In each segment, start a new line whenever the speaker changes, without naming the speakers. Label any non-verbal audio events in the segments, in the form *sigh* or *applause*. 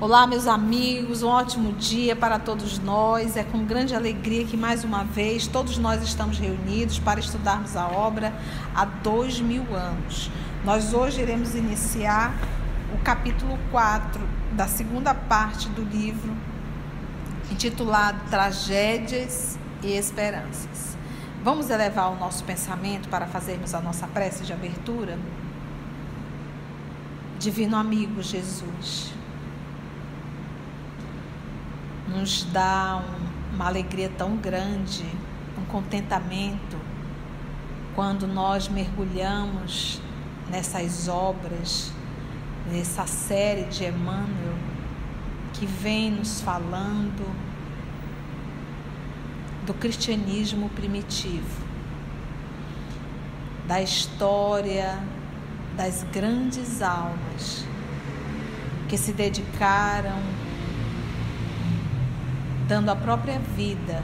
Olá, meus amigos, um ótimo dia para todos nós. É com grande alegria que mais uma vez todos nós estamos reunidos para estudarmos a obra há dois mil anos. Nós hoje iremos iniciar o capítulo 4 da segunda parte do livro, intitulado Tragédias e Esperanças. Vamos elevar o nosso pensamento para fazermos a nossa prece de abertura? Divino amigo Jesus nos dá um, uma alegria tão grande, um contentamento, quando nós mergulhamos nessas obras, nessa série de Emmanuel, que vem nos falando do cristianismo primitivo, da história das grandes almas que se dedicaram dando a própria vida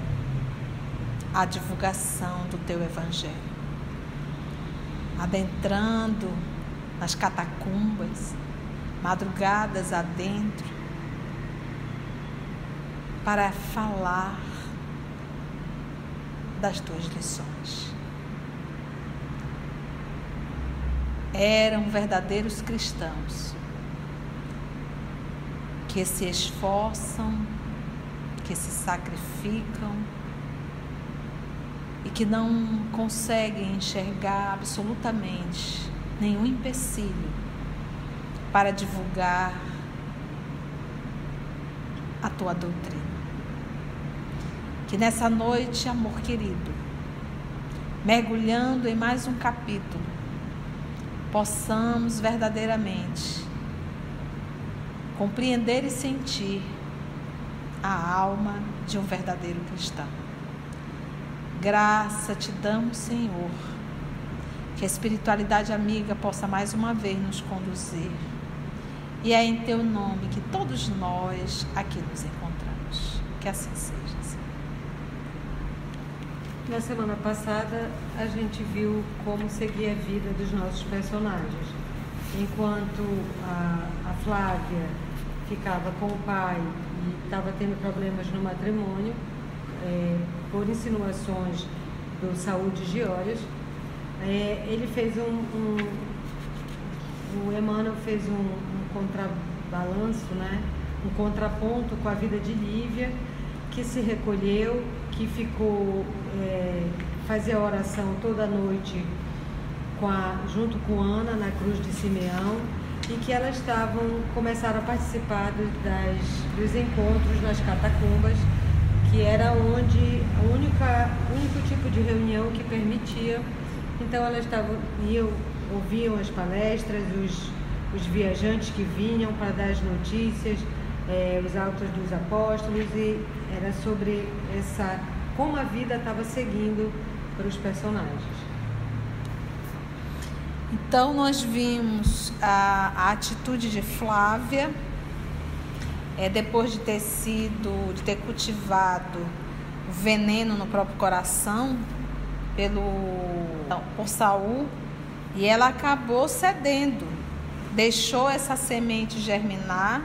à divulgação do teu evangelho. Adentrando nas catacumbas, madrugadas adentro, para falar das tuas lições. Eram verdadeiros cristãos que se esforçam que se sacrificam e que não conseguem enxergar absolutamente nenhum empecilho para divulgar a tua doutrina. Que nessa noite, amor querido, mergulhando em mais um capítulo, possamos verdadeiramente compreender e sentir a alma de um verdadeiro cristão. Graça te damos, Senhor, que a espiritualidade amiga possa mais uma vez nos conduzir. E é em teu nome que todos nós aqui nos encontramos. Que assim seja. Senhor.
Na semana passada, a gente viu como seguia a vida dos nossos personagens. Enquanto a, a Flávia ficava com o pai estava tendo problemas no matrimônio é, por insinuações do Saúde Giórias. É, ele fez um, um, o Emmanuel fez um, um contrabalanço, né? um contraponto com a vida de Lívia, que se recolheu, que ficou, é, fazia oração toda noite com a, junto com Ana na cruz de Simeão e que elas estavam começaram a participar das, dos encontros nas catacumbas, que era onde a única único tipo de reunião que permitia. Então elas estavam iam ouviam as palestras, os, os viajantes que vinham para dar as notícias, eh, os autos dos apóstolos e era sobre essa como a vida estava seguindo para os personagens.
Então, nós vimos a, a atitude de Flávia, é, depois de ter sido, de ter cultivado veneno no próprio coração pelo por Saul, e ela acabou cedendo, deixou essa semente germinar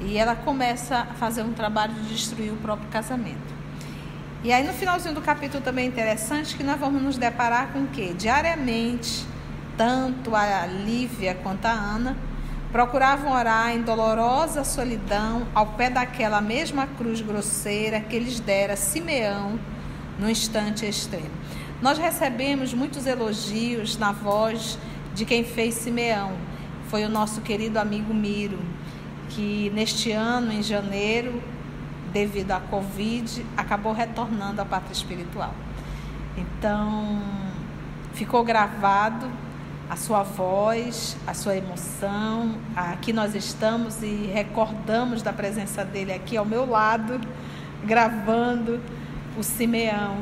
e ela começa a fazer um trabalho de destruir o próprio casamento. E aí no finalzinho do capítulo também é interessante que nós vamos nos deparar com o que? Diariamente tanto a Lívia quanto a Ana procuravam orar em dolorosa solidão ao pé daquela mesma cruz grosseira que lhes dera Simeão no instante extremo. Nós recebemos muitos elogios na voz de quem fez Simeão. Foi o nosso querido amigo Miro, que neste ano, em janeiro, devido à Covid, acabou retornando à pátria espiritual. Então, ficou gravado a sua voz, a sua emoção. Aqui nós estamos e recordamos da presença dele aqui ao meu lado, gravando o Simeão.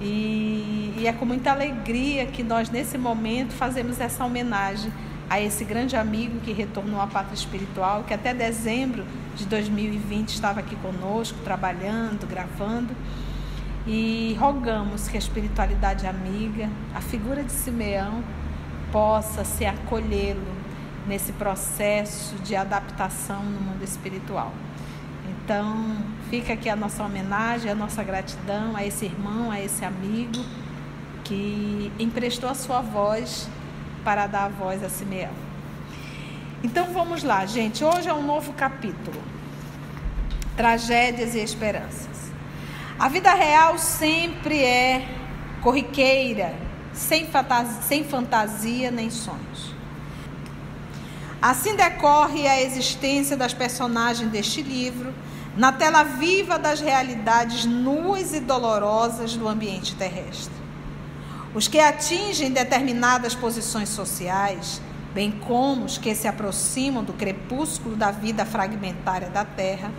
E, e, é com muita alegria que nós, nesse momento, fazemos essa homenagem a esse grande amigo que retornou à pátria espiritual, que até dezembro de 2020 estava aqui conosco, trabalhando, gravando. E rogamos que a espiritualidade amiga, a figura de Simeão, possa se acolhê-lo nesse processo de adaptação no mundo espiritual. Então, fica aqui a nossa homenagem, a nossa gratidão a esse irmão, a esse amigo que emprestou a sua voz para dar a voz a Simeão. Então vamos lá, gente. Hoje é um novo capítulo. Tragédias e esperanças. A vida real sempre é corriqueira, sem fantasia, sem fantasia nem sonhos. Assim decorre a existência das personagens deste livro na tela viva das realidades nuas e dolorosas do ambiente terrestre. Os que atingem determinadas posições sociais, bem como os que se aproximam do crepúsculo da vida fragmentária da Terra,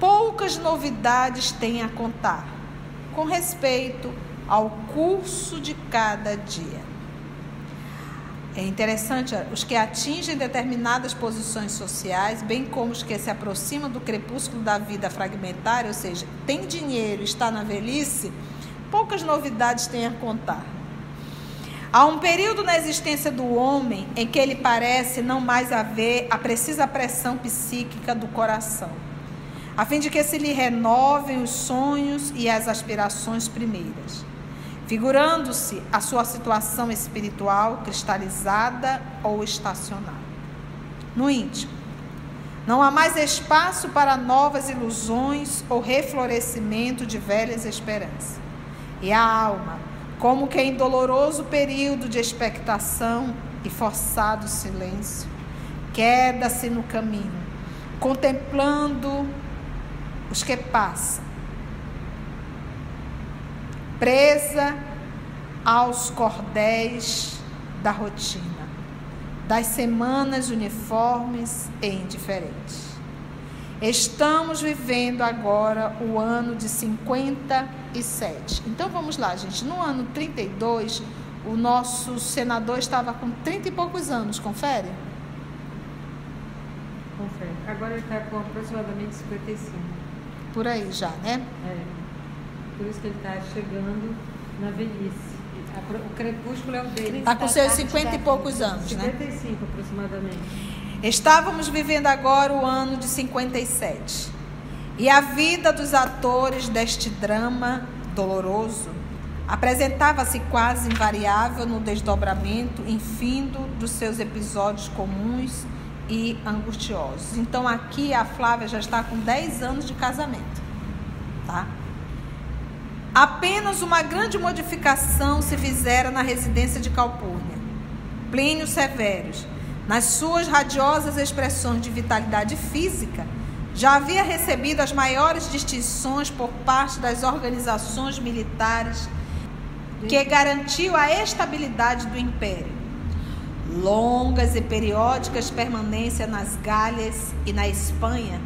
poucas novidades têm a contar com respeito ao curso de cada dia. É interessante, os que atingem determinadas posições sociais, bem como os que se aproximam do crepúsculo da vida fragmentária, ou seja, tem dinheiro, está na velhice, poucas novidades têm a contar. Há um período na existência do homem em que ele parece não mais haver a precisa pressão psíquica do coração, a fim de que se lhe renovem os sonhos e as aspirações primeiras figurando-se a sua situação espiritual cristalizada ou estacionada. No íntimo, não há mais espaço para novas ilusões ou reflorescimento de velhas esperanças. E a alma, como que em doloroso período de expectação e forçado silêncio, queda-se no caminho, contemplando os que passam presa aos cordéis da rotina, das semanas uniformes e indiferentes. Estamos vivendo agora o ano de 57. Então vamos lá, gente. No ano 32, o nosso senador estava com 30 e poucos anos, confere?
Confere. Agora ele está com aproximadamente 55.
Por aí já, né?
É por isso que ele está chegando na velhice. O crepúsculo é o dele.
Está com seus 50 e poucos anos,
55, né? 55 aproximadamente.
Estávamos vivendo agora o ano de 57. E a vida dos atores deste drama doloroso apresentava-se quase invariável no desdobramento infindo dos seus episódios comuns e angustiosos. Então aqui a Flávia já está com 10 anos de casamento, tá? Apenas uma grande modificação se fizera na residência de Calpurnia. Plínio Severus, nas suas radiosas expressões de vitalidade física, já havia recebido as maiores distinções por parte das organizações militares que garantiu a estabilidade do império. Longas e periódicas permanências nas Gálias e na Espanha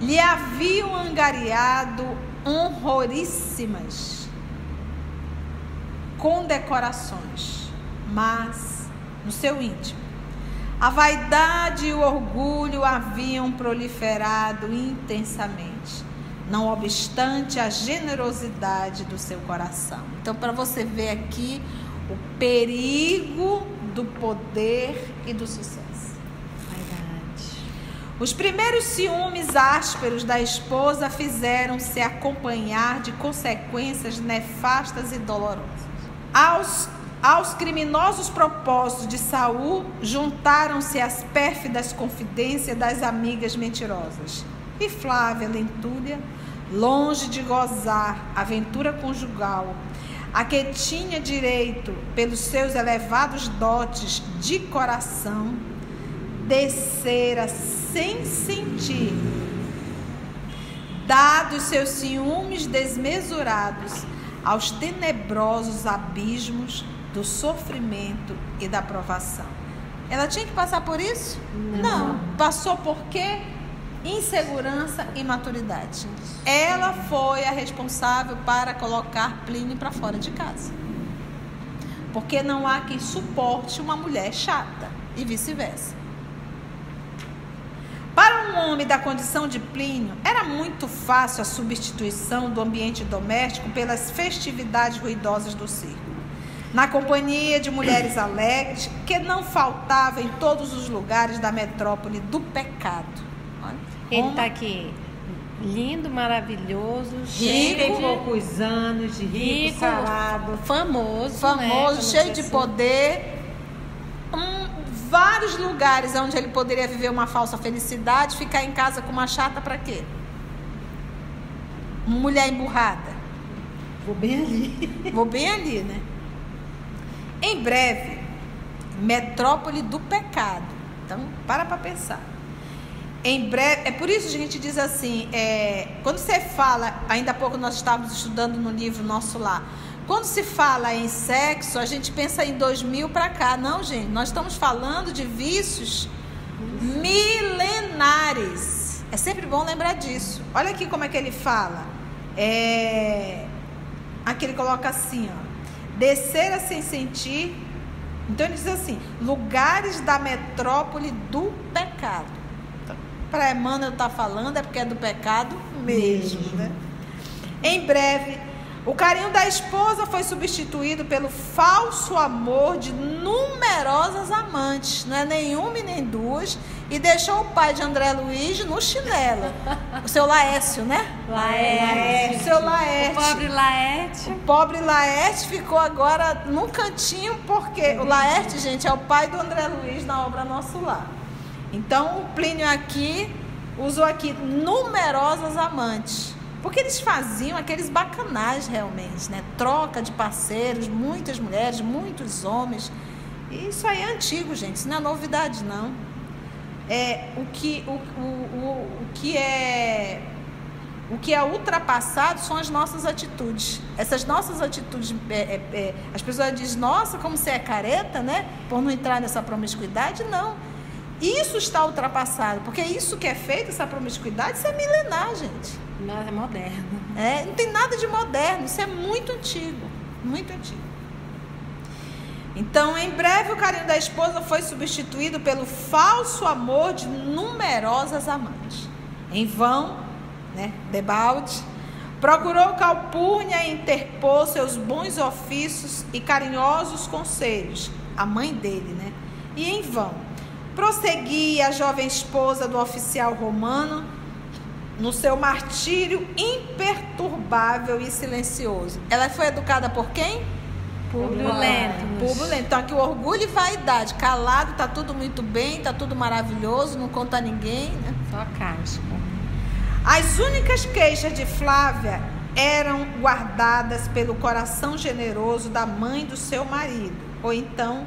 lhe haviam angariado honroríssimas condecorações, mas no seu íntimo a vaidade e o orgulho haviam proliferado intensamente, não obstante a generosidade do seu coração. Então, para você ver aqui o perigo do poder e do sucesso. Os primeiros ciúmes ásperos da esposa fizeram-se acompanhar de consequências nefastas e dolorosas. Aos, aos criminosos propósitos de Saul juntaram-se as pérfidas confidências das amigas mentirosas. E Flávia Lentúlia, longe de gozar a ventura conjugal, a que tinha direito pelos seus elevados dotes de coração, descera sem sentir, dados seus ciúmes desmesurados aos tenebrosos abismos do sofrimento e da provação. Ela tinha que passar por isso? Não. Não. Passou por quê? Insegurança e maturidade. Ela foi a responsável para colocar Plínio para fora de casa. Porque não há quem suporte uma mulher chata e vice-versa. Para um homem da condição de Plínio, era muito fácil a substituição do ambiente doméstico pelas festividades ruidosas do circo. na companhia de mulheres alegres, que não faltava em todos os lugares da metrópole do pecado.
Olha, Ele está aqui lindo, maravilhoso,
cheio de poucos anos, de rico, rico sarado,
famoso, famoso, né? cheio de assim. poder. Um, vários lugares onde ele poderia viver uma falsa felicidade, ficar em casa com uma chata para quê? Uma mulher emburrada.
Vou bem ali.
Vou bem ali, né? Em breve, metrópole do pecado. Então, para para pensar. Em breve, é por isso que a gente diz assim, é, quando você fala, ainda há pouco nós estávamos estudando no livro nosso lá, quando se fala em sexo, a gente pensa em 2000 para cá. Não, gente, nós estamos falando de vícios milenares. É sempre bom lembrar disso. Olha aqui como é que ele fala. É... Aqui ele coloca assim, ó. Descer sem sentir. Então ele diz assim: lugares da metrópole do pecado. Então, Para Emmanuel estar tá falando é porque é do pecado mesmo, mesmo. né? Em breve o carinho da esposa foi substituído pelo falso amor de numerosas amantes, não é nenhuma e nem duas, e deixou o pai de André Luiz no chinelo. O seu Laércio, né?
Laércio.
O seu Laércio.
O pobre Laerte.
O pobre Laerte ficou agora num cantinho, porque o Laerte, gente, é o pai do André Luiz na obra Nosso Lar. Então, o Plínio aqui usou aqui numerosas amantes. Porque eles faziam aqueles bacanais realmente, né? Troca de parceiros, muitas mulheres, muitos homens. E isso aí é antigo, gente, isso não é novidade, não. É, o, que, o, o, o, que é o que é ultrapassado são as nossas atitudes. Essas nossas atitudes, é, é, é, as pessoas dizem, nossa, como você é careta, né? Por não entrar nessa promiscuidade. Não. Isso está ultrapassado, porque isso que é feito, essa promiscuidade, isso é milenar, gente.
Não, é moderno.
É, não tem nada de moderno, isso é muito antigo, muito antigo. Então, em breve, o carinho da esposa foi substituído pelo falso amor de numerosas amantes. Em vão, né, Debalde procurou Calpurnia interpor seus bons ofícios e carinhosos conselhos, a mãe dele, né? E em vão. Prosseguia a jovem esposa do oficial romano no seu martírio imperturbável e silencioso. Ela foi educada por quem?
Público lento.
Então, aqui o orgulho e vaidade. Calado, tá tudo muito bem, tá tudo maravilhoso, não conta ninguém, né?
Só casca.
As únicas queixas de Flávia eram guardadas pelo coração generoso da mãe do seu marido, ou então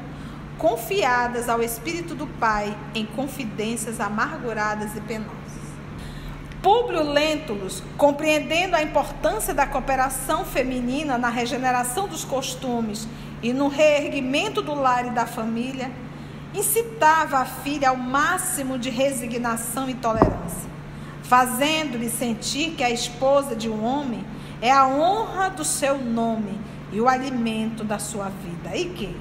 confiadas ao espírito do pai em confidências amarguradas e penosas. Públio Lentulus, compreendendo a importância da cooperação feminina na regeneração dos costumes e no reerguimento do lar e da família, incitava a filha ao máximo de resignação e tolerância, fazendo-lhe sentir que a esposa de um homem é a honra do seu nome e o alimento da sua vida. E que,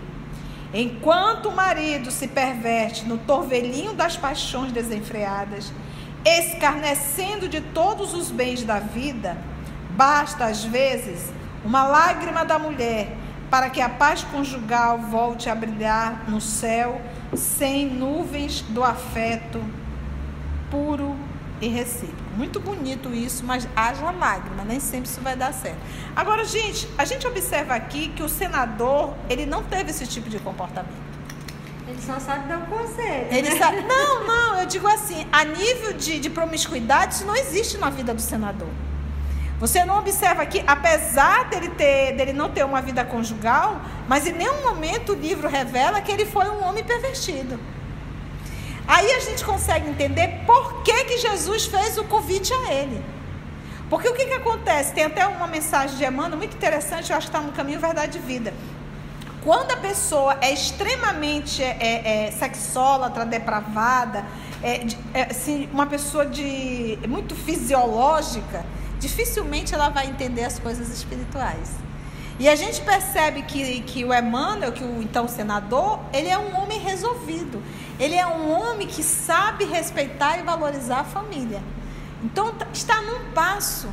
enquanto o marido se perverte no torvelinho das paixões desenfreadas, escarnecendo de todos os bens da vida, basta às vezes uma lágrima da mulher para que a paz conjugal volte a brilhar no céu sem nuvens do afeto puro e recíproco. Muito bonito isso, mas haja lágrima, nem sempre isso vai dar certo. Agora, gente, a gente observa aqui que o senador, ele não teve esse tipo de comportamento.
Ele só sabe dar um conselho.
Ele né? sabe... Não, não, eu digo assim, a nível de, de promiscuidade, isso não existe na vida do senador. Você não observa que, apesar dele, ter, dele não ter uma vida conjugal, mas em nenhum momento o livro revela que ele foi um homem pervertido. Aí a gente consegue entender por que, que Jesus fez o convite a ele. Porque o que, que acontece? Tem até uma mensagem de Emmanuel muito interessante, eu acho que está no caminho Verdade e Vida. Quando a pessoa é extremamente é, é, é sexólatra, depravada, é, é, assim, uma pessoa de muito fisiológica, dificilmente ela vai entender as coisas espirituais. E a gente percebe que, que o Emmanuel, que o então senador, ele é um homem resolvido. Ele é um homem que sabe respeitar e valorizar a família. Então está num passo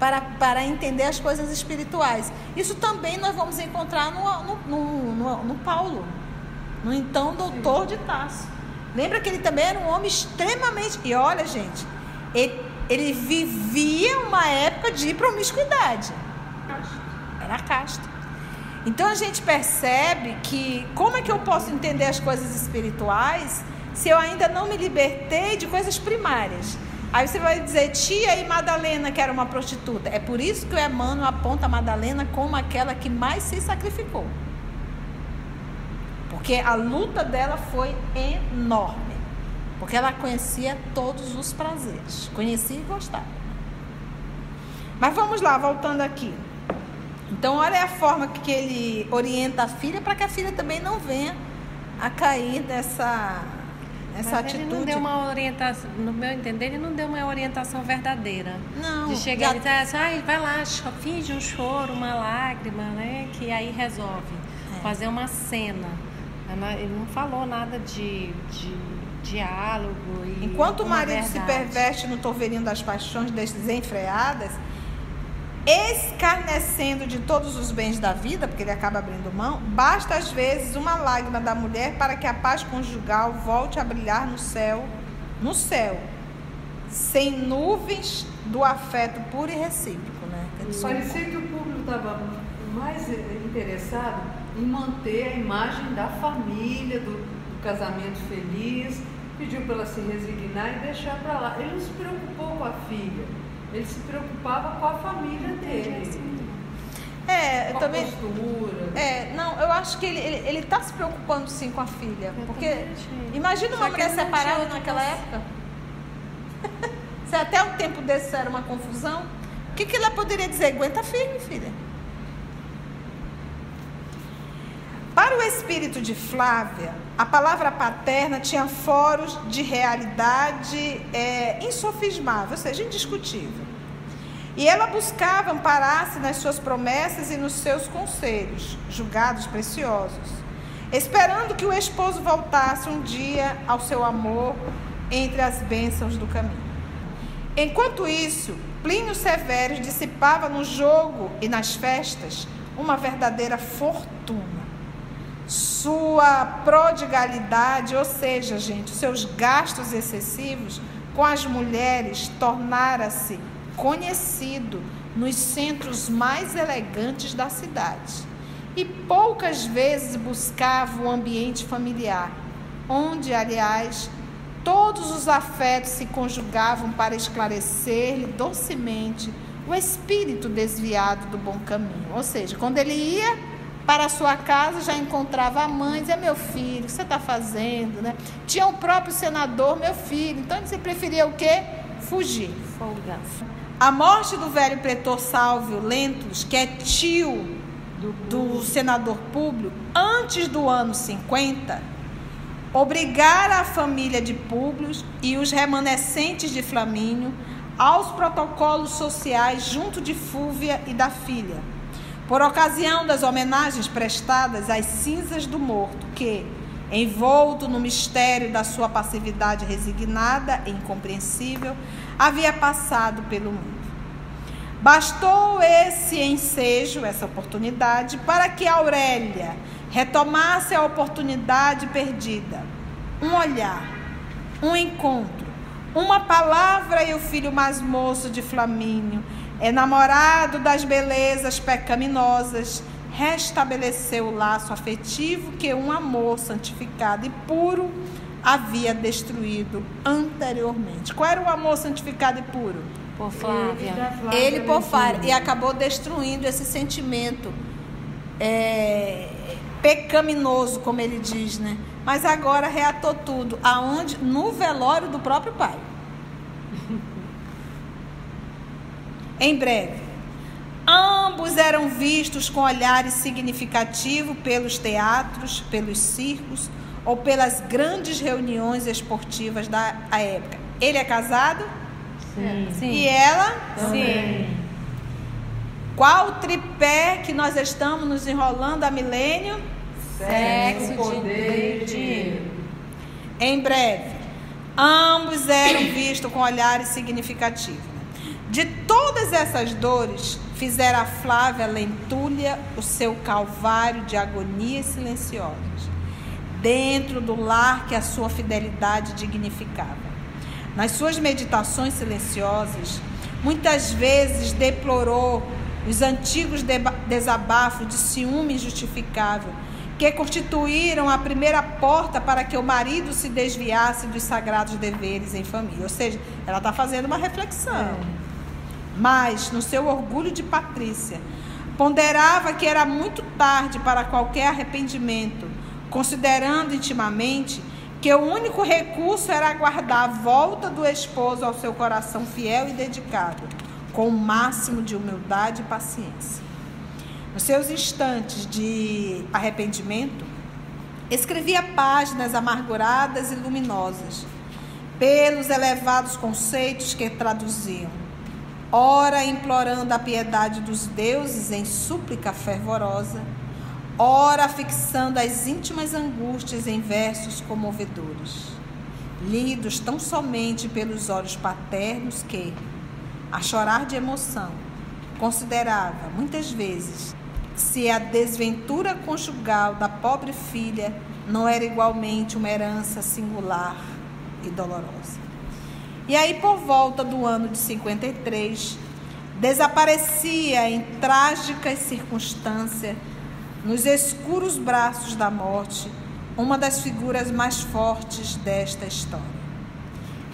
para, para entender as coisas espirituais. Isso também nós vamos encontrar no, no, no, no, Paulo, no então doutor de Tarso. Lembra que ele também era um homem extremamente. E olha, gente, ele, ele vivia uma época de promiscuidade. Era casto. Então a gente percebe que como é que eu posso entender as coisas espirituais se eu ainda não me libertei de coisas primárias? Aí você vai dizer, tia e Madalena, que era uma prostituta. É por isso que o Emmanuel aponta a Madalena como aquela que mais se sacrificou. Porque a luta dela foi enorme. Porque ela conhecia todos os prazeres. Conhecia e gostava. Mas vamos lá, voltando aqui. Então, olha a forma que ele orienta a filha para que a filha também não venha a cair nessa, nessa
Mas
atitude.
Ele não deu uma orientação, no meu entender, ele não deu uma orientação verdadeira.
Não,
De chegar e dizer assim, "Ai, vai lá, finge um choro, uma lágrima, né? Que aí resolve.
É.
Fazer uma cena. Ele não falou nada de, de diálogo e.
Enquanto o marido se
verdade.
perverte no torvelinho das paixões desenfreadas, escarnecendo de todos os bens da vida, porque ele acaba abrindo mão, basta às vezes uma lágrima da mulher para que a paz conjugal volte a brilhar no céu, no céu, sem nuvens do afeto puro e recíproco, né? Só-
Parecia que o público estava mais interessado em manter a imagem da família, do, do casamento feliz, pediu para ela se resignar e deixar para lá. Ele não se preocupou com a filha, ele se preocupava com a família dele,
É, eu
com a
também.
postura.
É, não, eu acho que ele, ele, ele tá se preocupando sim com a filha.
Eu
porque imagina uma
Só
mulher separada naquela
cons-
época. *laughs* Se até o tempo desse era uma confusão, o que, que ela poderia dizer? Aguenta firme, filha. Para o espírito de Flávia, a palavra paterna tinha foros de realidade é, insofismável, ou seja, indiscutível. E ela buscava amparar-se nas suas promessas e nos seus conselhos, julgados preciosos, esperando que o esposo voltasse um dia ao seu amor entre as bênçãos do caminho. Enquanto isso, Plínio Severo dissipava no jogo e nas festas uma verdadeira fortuna. Sua prodigalidade, ou seja, gente, seus gastos excessivos com as mulheres tornara-se conhecido nos centros mais elegantes da cidade. E poucas vezes buscava o ambiente familiar, onde, aliás, todos os afetos se conjugavam para esclarecer-lhe docemente o espírito desviado do bom caminho. Ou seja, quando ele ia para a sua casa, já encontrava a mãe, dizia, meu filho, o que você está fazendo? Né? Tinha o próprio senador, meu filho. Então, você preferia o quê? Fugir.
Folga.
A morte do velho pretor Sálvio Lentus, que é tio do senador Públio, antes do ano 50, obrigara a família de Públio e os remanescentes de Flamínio aos protocolos sociais junto de Fúvia e da filha, por ocasião das homenagens prestadas às cinzas do morto, que, envolto no mistério da sua passividade resignada e incompreensível, havia passado pelo mundo. Bastou esse ensejo, essa oportunidade, para que Aurélia retomasse a oportunidade perdida. Um olhar, um encontro, uma palavra e o filho mais moço de Flamínio, enamorado das belezas pecaminosas, restabeleceu o laço afetivo que um amor santificado e puro havia destruído anteriormente. Qual era o amor santificado e puro?
Por Flávia.
Ele por Flávia e acabou destruindo esse sentimento é, pecaminoso, como ele diz, né? Mas agora reatou tudo. Aonde? No velório do próprio pai. *laughs* em breve. Ambos eram vistos com olhares significativos pelos teatros, pelos circos ou pelas grandes reuniões esportivas da a época. Ele é casado
Sim.
e ela
Sim.
Qual o tripé que nós estamos nos enrolando há milênio?
Sexo,
poder
de-
e dinheiro.
Em breve, ambos eram vistos com olhares significativos. De todas essas dores, fizera a Flávia Lentulha o seu calvário de agonias silenciosas, dentro do lar que a sua fidelidade dignificava. Nas suas meditações silenciosas, muitas vezes deplorou os antigos desabafos de ciúme injustificável que constituíram a primeira porta para que o marido se desviasse dos sagrados deveres em família. Ou seja, ela está fazendo uma reflexão. Mas, no seu orgulho de Patrícia, ponderava que era muito tarde para qualquer arrependimento, considerando intimamente que o único recurso era aguardar a volta do esposo ao seu coração fiel e dedicado, com o máximo de humildade e paciência. Nos seus instantes de arrependimento, escrevia páginas amarguradas e luminosas, pelos elevados conceitos que traduziam, ora implorando a piedade dos deuses em súplica fervorosa, ora fixando as íntimas angústias em versos comovedores, lidos tão somente pelos olhos paternos que, a chorar de emoção, considerava muitas vezes se a desventura conjugal da pobre filha não era igualmente uma herança singular e dolorosa. E aí, por volta do ano de 53, desaparecia em trágicas circunstâncias, nos escuros braços da morte, uma das figuras mais fortes desta história.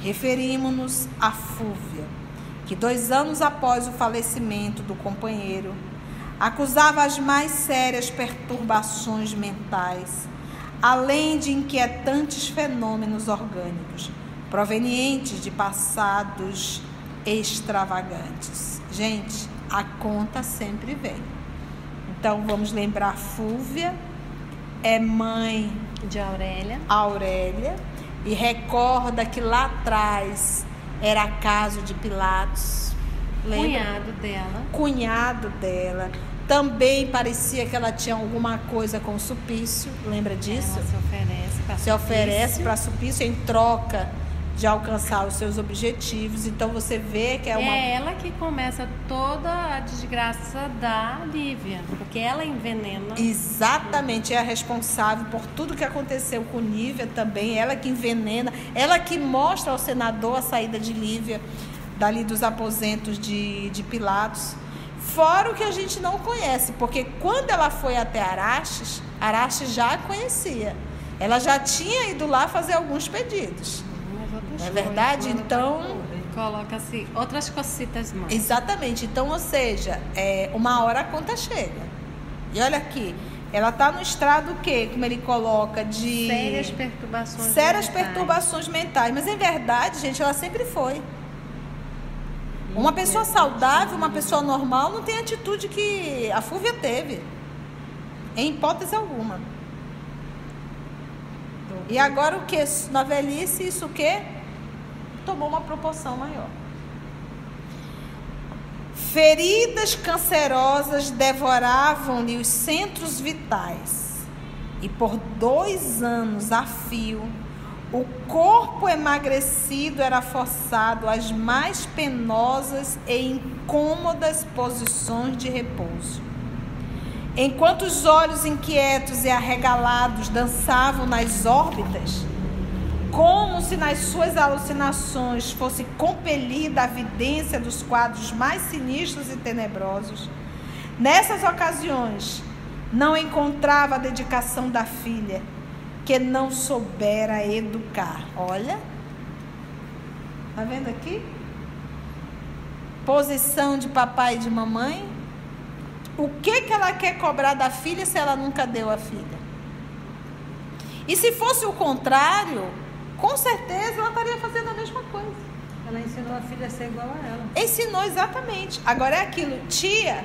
Referimos-nos a Fúvia, que dois anos após o falecimento do companheiro, acusava as mais sérias perturbações mentais, além de inquietantes fenômenos orgânicos, provenientes de passados extravagantes. Gente, a conta sempre vem. Então vamos lembrar Fúvia é mãe
de Aurélia.
Aurélia e recorda que lá atrás era caso de Pilatos
Lembra? Cunhado dela.
Cunhado dela. Também parecia que ela tinha alguma coisa com o Supício. Lembra disso?
Ela se oferece para
Se oferece para Supício em troca de alcançar os seus objetivos. Então você vê que é uma.
É ela que começa toda a desgraça da Lívia, porque ela envenena.
Exatamente, é a responsável por tudo que aconteceu com Lívia também. Ela que envenena, ela que mostra ao senador a saída de Lívia dali dos aposentos de, de Pilatos. Fora o que a gente não conhece, porque quando ela foi até Araches, Araches já a conhecia. Ela já tinha ido lá fazer alguns pedidos. Não é verdade? Então.
Coloca-se outras cositas mais.
Exatamente. Então, ou seja, é, uma hora a conta chega. E olha aqui, ela está no estrado o quê? Como ele coloca de.
Sérias perturbações
Sérias mentais. perturbações mentais. Mas em verdade, gente, ela sempre foi. Uma pessoa saudável, uma pessoa normal, não tem a atitude que a Fúvia teve. Em hipótese alguma. E agora o que? Na velhice, isso o? Tomou uma proporção maior. Feridas cancerosas devoravam-lhe os centros vitais. E por dois anos a fio o corpo emagrecido era forçado às mais penosas e incômodas posições de repouso. Enquanto os olhos inquietos e arregalados dançavam nas órbitas, como se nas suas alucinações fosse compelida a vidência dos quadros mais sinistros e tenebrosos, nessas ocasiões não encontrava a dedicação da filha que não soubera educar. Olha, tá vendo aqui? Posição de papai e de mamãe. O que que ela quer cobrar da filha se ela nunca deu a filha? E se fosse o contrário, com certeza ela estaria fazendo a mesma coisa.
Ela ensinou a filha a ser igual a ela.
Ensinou exatamente. Agora é aquilo, tia.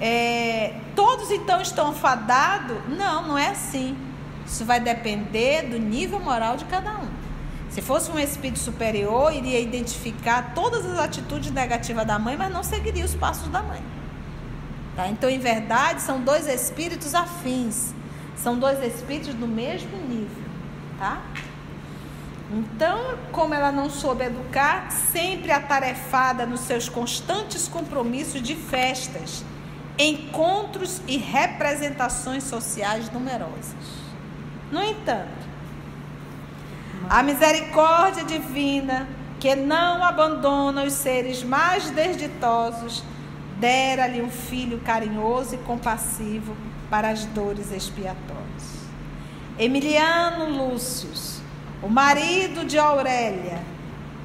É, todos então estão fadados? Não, não é assim. Isso vai depender do nível moral de cada um. Se fosse um espírito superior, iria identificar todas as atitudes negativas da mãe, mas não seguiria os passos da mãe. Tá? Então, em verdade, são dois espíritos afins. São dois espíritos do mesmo nível. Tá? Então, como ela não soube educar, sempre atarefada nos seus constantes compromissos de festas, encontros e representações sociais numerosas. No entanto, a misericórdia divina, que não abandona os seres mais desditosos, dera-lhe um filho carinhoso e compassivo para as dores expiatórias. Emiliano Lúcio, o marido de Aurélia,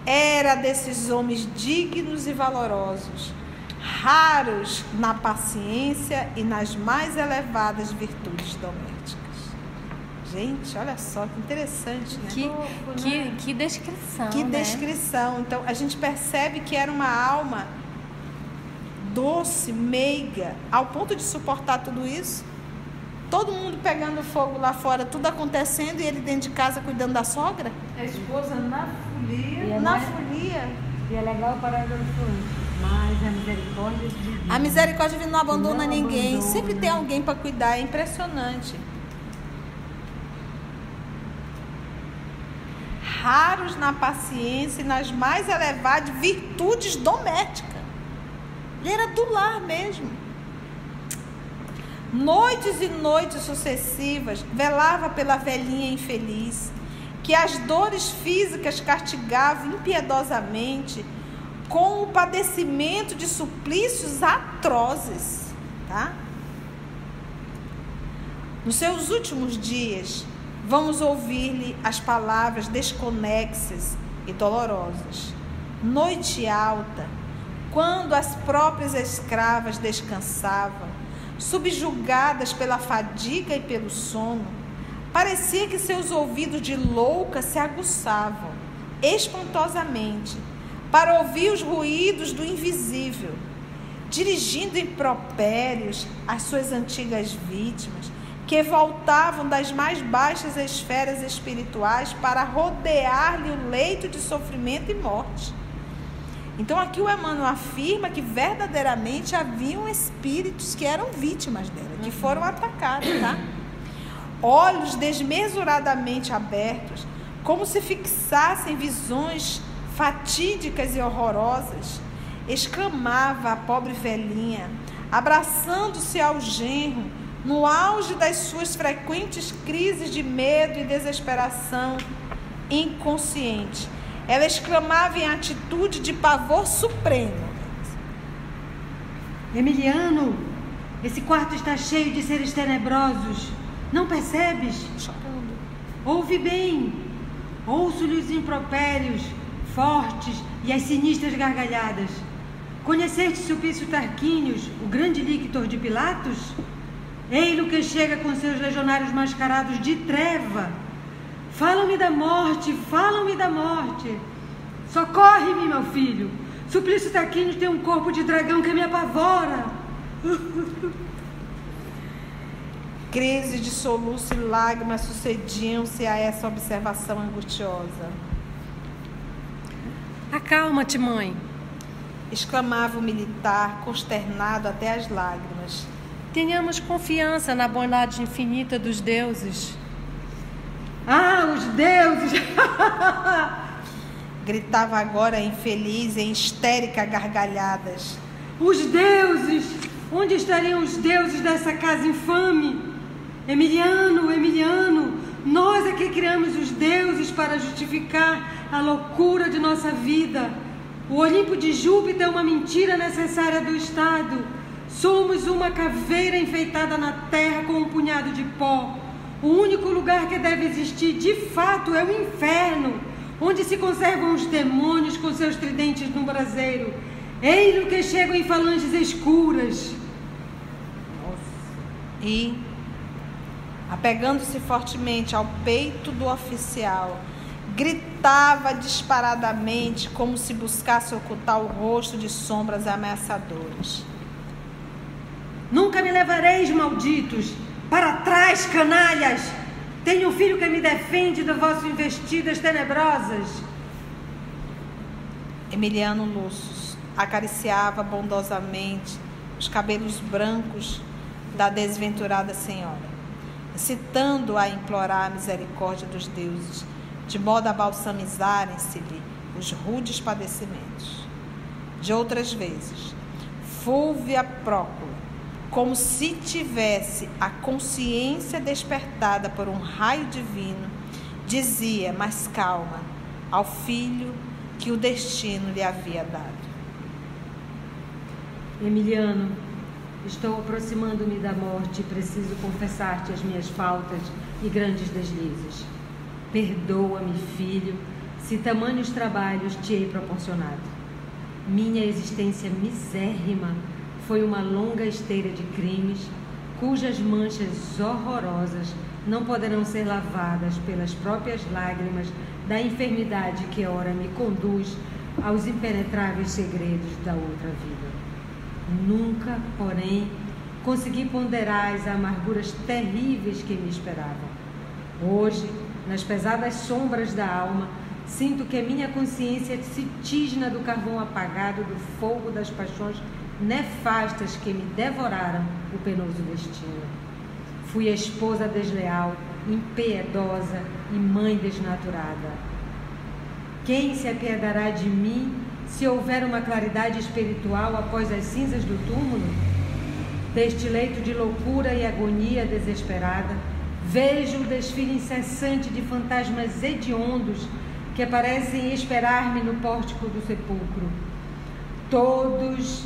era desses homens dignos e valorosos, raros na paciência e nas mais elevadas virtudes domésticas. Gente, olha só que interessante, né?
Que, que, que descrição.
Que
né?
descrição. Então, a gente percebe que era uma alma doce, meiga, ao ponto de suportar tudo isso. Todo mundo pegando fogo lá fora, tudo acontecendo e ele dentro de casa cuidando da sogra?
A esposa na folia.
E é
Na
mais-
folia.
E é legal o parágrafo antes. Mas a misericórdia divina.
A misericórdia divina não abandona
Não
ninguém.
abandona.
Sempre tem alguém para cuidar. É impressionante. Raros na paciência e nas mais elevadas virtudes domésticas. Ele era do lar mesmo. Noites e noites sucessivas velava pela velhinha infeliz, que as dores físicas castigavam impiedosamente com o padecimento de suplícios atrozes, tá? Nos seus últimos dias, vamos ouvir-lhe as palavras desconexas e dolorosas. Noite alta, quando as próprias escravas descansavam, subjugadas pela fadiga e pelo sono, parecia que seus ouvidos de louca se aguçavam espantosamente para ouvir os ruídos do invisível, dirigindo impropérios às suas antigas vítimas, que voltavam das mais baixas esferas espirituais para rodear-lhe o leito de sofrimento e morte. Então aqui o Emmanuel afirma que verdadeiramente haviam espíritos que eram vítimas dela, que foram atacados, tá? Olhos desmesuradamente abertos, como se fixassem visões fatídicas e horrorosas, exclamava a pobre velhinha, abraçando-se ao genro, no auge das suas frequentes crises de medo e desesperação inconsciente. Ela exclamava em atitude de pavor supremo.
Emiliano, esse quarto está cheio de seres tenebrosos. Não percebes?
Chorando.
Ouve bem. Ouço-lhe os impropérios fortes e as sinistras gargalhadas. Conheceste Sulpício Tarquínios, o grande lictor de Pilatos? Ei-lo que chega com seus legionários mascarados de treva. Falam-me da morte, falam-me da morte. Socorre-me, meu filho. Suplício Tarquínios tem um corpo de dragão que me apavora. *laughs*
Crises de soluço e lágrimas sucediam-se a essa observação angustiosa.
Acalma-te, mãe.
Exclamava o militar, consternado até as lágrimas.
Tenhamos confiança na bondade infinita dos deuses.
Ah, os deuses! *laughs*
Gritava agora infeliz em histérica gargalhadas.
Os deuses! Onde estariam os deuses dessa casa infame? Emiliano, Emiliano, nós é que criamos os deuses para justificar a loucura de nossa vida. O Olimpo de Júpiter é uma mentira necessária do Estado. Somos uma caveira enfeitada na terra com um punhado de pó. O único lugar que deve existir de fato é o inferno, onde se conservam os demônios com seus tridentes no braseiro. Ei-lo que chegam em falanges escuras.
E, apegando-se fortemente ao peito do oficial, gritava disparadamente como se buscasse ocultar o rosto de sombras ameaçadoras.
Nunca me levareis, malditos! Para trás, canalhas! Tenho um filho que me defende das vossas investidas tenebrosas.
Emiliano Lúcio acariciava bondosamente os cabelos brancos da desventurada senhora, incitando-a a implorar a misericórdia dos deuses, de modo a balsamizarem-se-lhe os rudes padecimentos. De outras vezes, Fúvia Prócula, como se tivesse a consciência despertada por um raio divino, dizia, mas calma, ao filho que o destino lhe havia dado.
Emiliano, estou aproximando-me da morte e preciso confessar-te as minhas faltas e grandes deslizes. Perdoa-me, filho, se tamanhos trabalhos te hei proporcionado. Minha existência misérrima foi uma longa esteira de crimes, cujas manchas horrorosas não poderão ser lavadas pelas próprias lágrimas da enfermidade que ora me conduz aos impenetráveis segredos da outra vida. Nunca, porém, consegui ponderar as amarguras terríveis que me esperavam. Hoje, nas pesadas sombras da alma, sinto que minha consciência se tisna do carvão apagado do fogo das paixões nefastas que me devoraram o penoso destino. Fui a esposa desleal, impiedosa e mãe desnaturada. Quem se apiedará de mim se houver uma claridade espiritual após as cinzas do túmulo? Deste leito de loucura e agonia desesperada, vejo o desfile incessante de fantasmas hediondos que parecem esperar-me no pórtico do sepulcro. Todos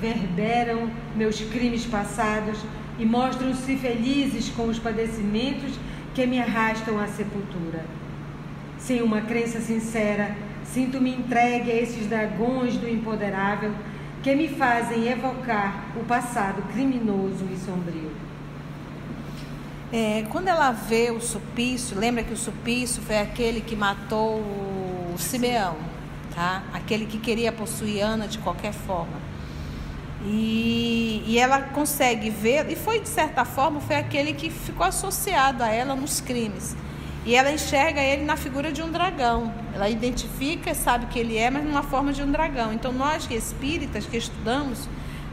verberam meus crimes passados e mostram-se felizes com os padecimentos que me arrastam à sepultura. Sem uma crença sincera, sinto-me entregue a esses dragões do imponderável que me fazem evocar o passado criminoso e sombrio.
É, quando ela vê o Supício, lembra que o Supício foi aquele que matou o Simeão, tá? Aquele que queria possuir Ana de qualquer forma. E, e ela consegue ver, e foi de certa forma, foi aquele que ficou associado a ela nos crimes. E ela enxerga ele na figura de um dragão. Ela identifica, sabe que ele é, mas numa forma de um dragão. Então, nós que espíritas que estudamos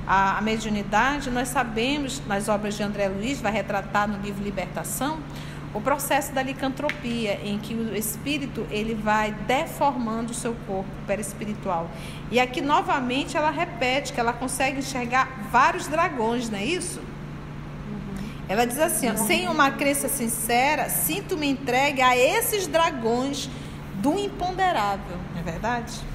a, a mediunidade, nós sabemos, nas obras de André Luiz, vai retratar no livro Libertação, o processo da licantropia, em que o espírito ele vai deformando o seu corpo perispiritual. E aqui novamente ela repete que ela consegue enxergar vários dragões, não é isso? Uhum. Ela diz assim: ó, sem uma crença sincera, sinto-me entregue a esses dragões do imponderável, não é verdade?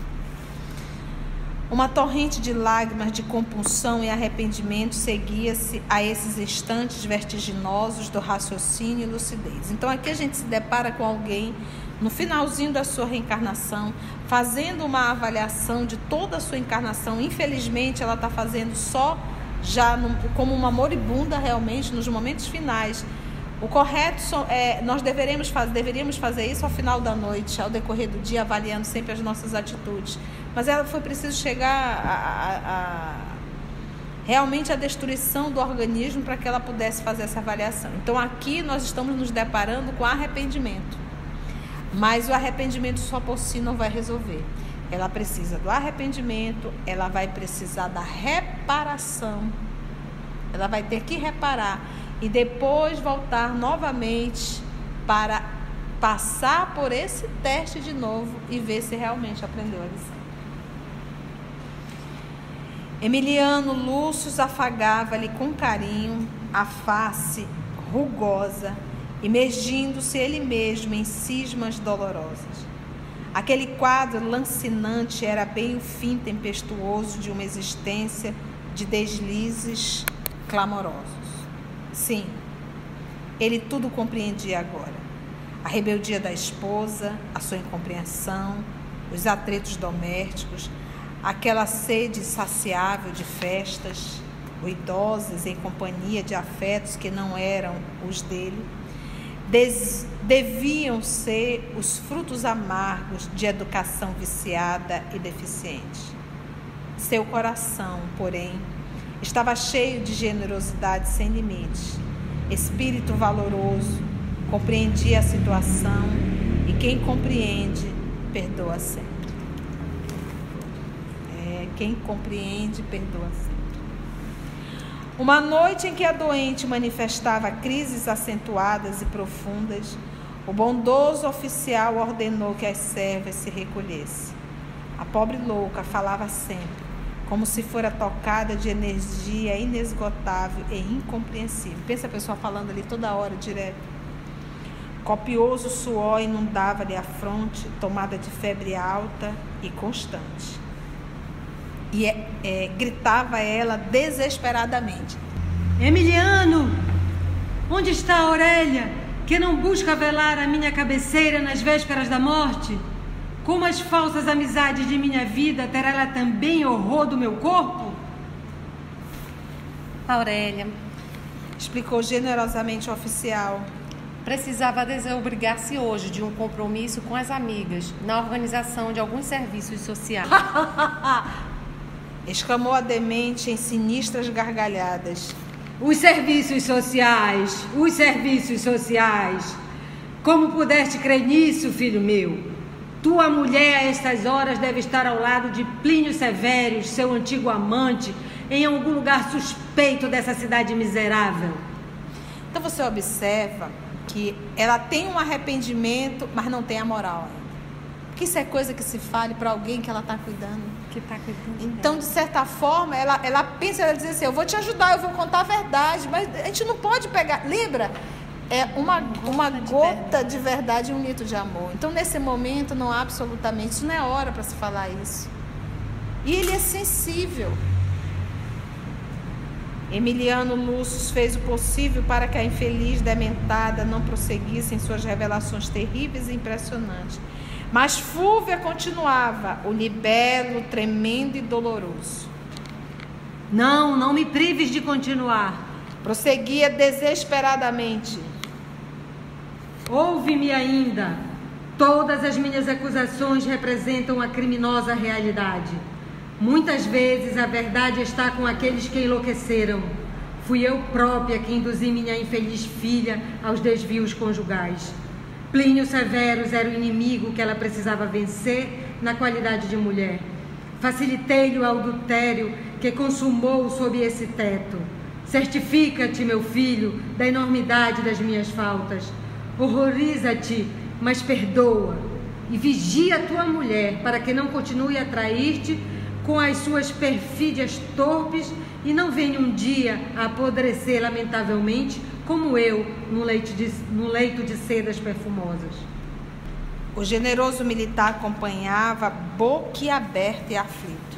Uma torrente de lágrimas de compulsão e arrependimento seguia-se a esses instantes vertiginosos do raciocínio e lucidez. Então aqui a gente se depara com alguém no finalzinho da sua reencarnação, fazendo uma avaliação de toda a sua encarnação. Infelizmente, ela está fazendo só já no, como uma moribunda realmente nos momentos finais. O correto é nós deveremos fazer, deveríamos fazer isso ao final da noite, ao decorrer do dia, avaliando sempre as nossas atitudes. Mas ela foi preciso chegar a, a, a realmente a destruição do organismo para que ela pudesse fazer essa avaliação. Então aqui nós estamos nos deparando com arrependimento. Mas o arrependimento só por si não vai resolver. Ela precisa do arrependimento, ela vai precisar da reparação. Ela vai ter que reparar e depois voltar novamente para passar por esse teste de novo e ver se realmente aprendeu a lição. Emiliano Lúcio afagava-lhe com carinho a face rugosa, imergindo-se ele mesmo em cismas dolorosas. Aquele quadro lancinante era bem o fim tempestuoso de uma existência de deslizes clamorosos. Sim, ele tudo compreendia agora. A rebeldia da esposa, a sua incompreensão, os atretos domésticos, aquela sede insaciável de festas, ruidosas em companhia de afetos que não eram os dele, des, deviam ser os frutos amargos de educação viciada e deficiente. Seu coração, porém, estava cheio de generosidade sem limites, espírito valoroso, compreendia a situação e quem compreende, perdoa sempre. Quem compreende, perdoa sempre. Uma noite em que a doente manifestava crises acentuadas e profundas, O bondoso oficial ordenou que as servas se recolhessem. A pobre louca falava sempre, como se fora tocada de energia inesgotável e incompreensível. Pensa a pessoa falando ali toda hora, direto. Copioso suor inundava-lhe a fronte, tomada de febre alta e constante. E é, é, gritava ela desesperadamente:
Emiliano, onde está a Aurélia, que não busca velar a minha cabeceira nas vésperas da morte? Como as falsas amizades de minha vida, terá ela também horror do meu corpo?
Aurélia,
explicou generosamente o oficial.
Precisava desobrigar-se hoje de um compromisso com as amigas na organização de alguns serviços sociais. *laughs*
Exclamou a demente em sinistras gargalhadas.
Os serviços sociais, os serviços sociais. Como pudeste crer nisso, filho meu? Tua mulher, a estas horas, deve estar ao lado de Plínio Severo, seu antigo amante, em algum lugar suspeito dessa cidade miserável.
Então você observa que ela tem um arrependimento, mas não tem a moral ainda. Porque isso é coisa que se fale para alguém que ela está cuidando.
Que está cuidando.
Então, de certa forma, ela, ela pensa, ela diz assim: Eu vou te ajudar, eu vou contar a verdade, mas a gente não pode pegar. Lembra? É uma, uma gota de verdade e um litro de amor. Então, nesse momento, não há absolutamente. Isso não é hora para se falar isso. E ele é sensível. Emiliano Lúcio fez o possível para que a infeliz dementada não prosseguisse em suas revelações terríveis e impressionantes. Mas Fúvia continuava, o libelo tremendo e doloroso.
Não, não me prives de continuar.
Prosseguia desesperadamente.
Ouve-me ainda. Todas as minhas acusações representam a criminosa realidade. Muitas vezes a verdade está com aqueles que enlouqueceram. Fui eu própria que induzi minha infeliz filha aos desvios conjugais. Plínio Severus era o inimigo que ela precisava vencer na qualidade de mulher. Facilitei-lhe o adultério que consumou sob esse teto. Certifica-te, meu filho, da enormidade das minhas faltas. Horroriza-te, mas perdoa. E vigia a tua mulher para que não continue a trair-te com as suas perfídias torpes e não venha um dia a apodrecer lamentavelmente, como eu, no leito de, no leito de sedas perfumosas.
O generoso militar acompanhava boquiaberto e aflito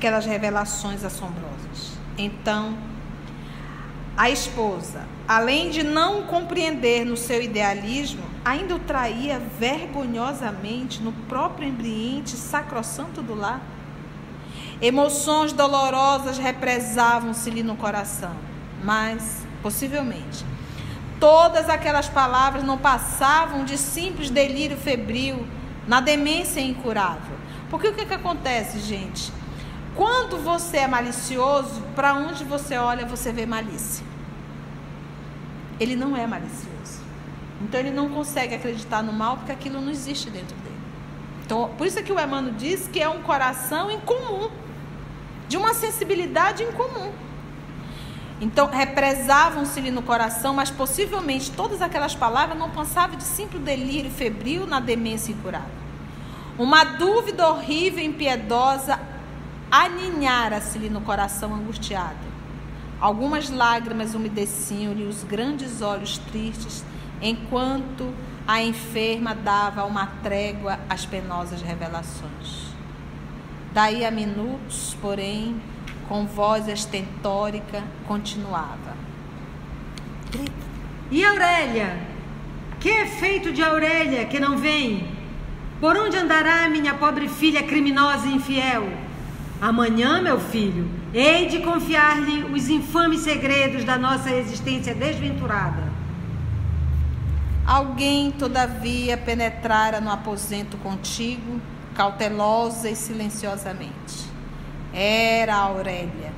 aquelas revelações assombrosas. Então, a esposa, além de não compreender no seu idealismo, ainda o traía vergonhosamente no próprio ambiente sacrossanto do lar. Emoções dolorosas represavam-se-lhe no coração, mas, possivelmente, todas aquelas palavras não passavam de simples delírio febril na demência incurável. Porque o que, que acontece, gente? Quando você é malicioso, para onde você olha, você vê malícia. Ele não é malicioso. Então ele não consegue acreditar no mal porque aquilo não existe dentro dele. Então, por isso é que o Emmanuel diz que é um coração em comum de uma sensibilidade incomum. Então, represavam-se-lhe no coração, mas possivelmente todas aquelas palavras não passavam de simples delírio febril na demência incurável. Uma dúvida horrível e impiedosa aninhara-se-lhe no coração angustiado. Algumas lágrimas umedeciam-lhe os grandes olhos tristes, enquanto a enferma dava uma trégua às penosas revelações. Daí a minutos, porém, com voz estentórica, continuava.
E Aurélia? Que é feito de Aurélia que não vem? Por onde andará minha pobre filha criminosa e infiel? Amanhã, meu filho, hei de confiar-lhe os infames segredos da nossa existência desventurada.
Alguém, todavia, penetrara no aposento contigo cautelosa e silenciosamente. Era Aurélia,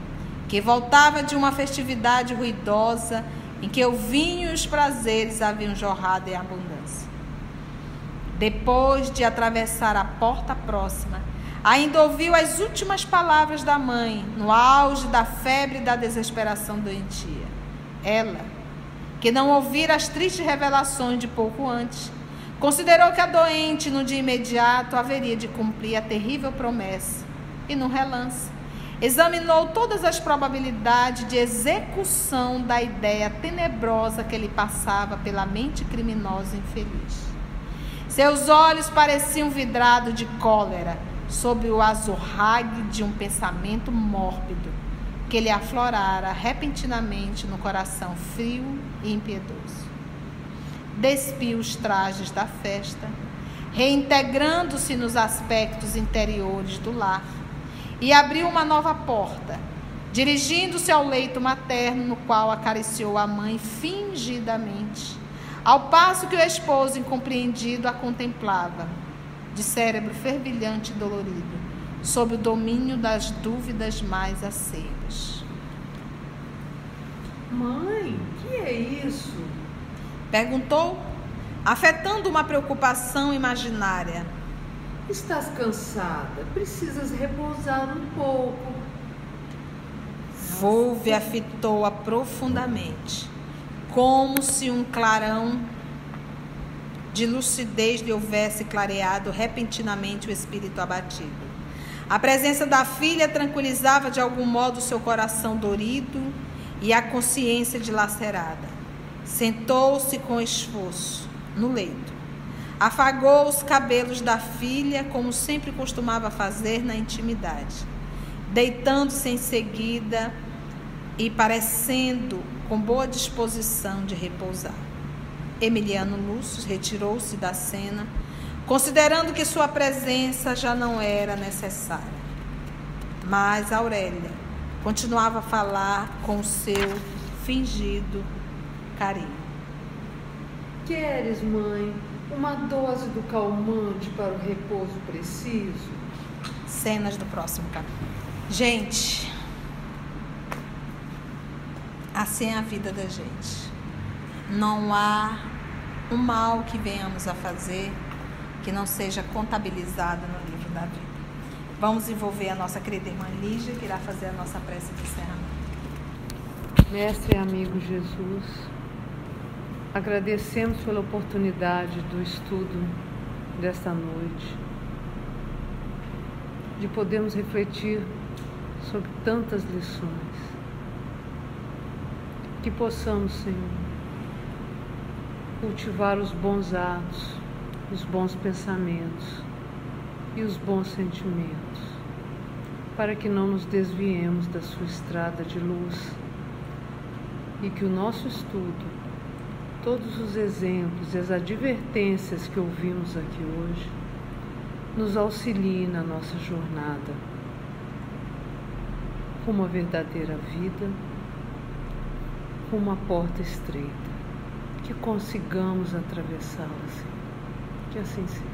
que voltava de uma festividade ruidosa em que o vinho e os prazeres haviam jorrado em abundância. Depois de atravessar a porta próxima, ainda ouviu as últimas palavras da mãe, no auge da febre e da desesperação doentia. Ela, que não ouvira as tristes revelações de pouco antes, considerou que a doente, no dia imediato, haveria de cumprir a terrível promessa, e no relance, examinou todas as probabilidades de execução da ideia tenebrosa que lhe passava pela mente criminosa e infeliz. Seus olhos pareciam vidrados de cólera sob o azorrague de um pensamento mórbido que lhe aflorara repentinamente no coração frio e impiedoso. Despiu os trajes da festa, reintegrando-se nos aspectos interiores do lar, e abriu uma nova porta, dirigindo-se ao leito materno, no qual acariciou a mãe fingidamente, ao passo que o esposo, incompreendido, a contemplava, de cérebro fervilhante e dolorido sob o domínio das dúvidas mais aceias.
Mãe, que é isso?
Perguntou, afetando uma preocupação imaginária.
Estás cansada, precisas repousar um pouco.
Volve a fitou-a profundamente, como se um clarão de lucidez lhe houvesse clareado repentinamente o espírito abatido. A presença da filha tranquilizava de algum modo seu coração dorido e a consciência dilacerada. Sentou-se com esforço no leito. Afagou os cabelos da filha, como sempre costumava fazer na intimidade, deitando-se em seguida e parecendo com boa disposição de repousar. Emiliano Lúcio retirou-se da cena considerando que sua presença já não era necessária. Mas Aurélia continuava a falar com o seu fingido carinho.
Queres, mãe, uma dose do calmante para o repouso preciso?
Cenas do próximo capítulo. Gente, assim é a vida da gente. Não há um mal que venhamos a fazer que não seja contabilizada no livro da vida. Vamos envolver a nossa querida irmã Lígia, que irá fazer a nossa prece de encerramento.
Mestre e amigo Jesus, agradecemos pela oportunidade do estudo desta noite, de podermos refletir sobre tantas lições. Que possamos, Senhor, cultivar os bons atos, os bons pensamentos e os bons sentimentos, para que não nos desviemos da sua estrada de luz e que o nosso estudo, todos os exemplos e as advertências que ouvimos aqui hoje, nos auxiliem na nossa jornada rumo à verdadeira vida, rumo à porta estreita, que consigamos atravessá-la, Senhor. Que assim seja.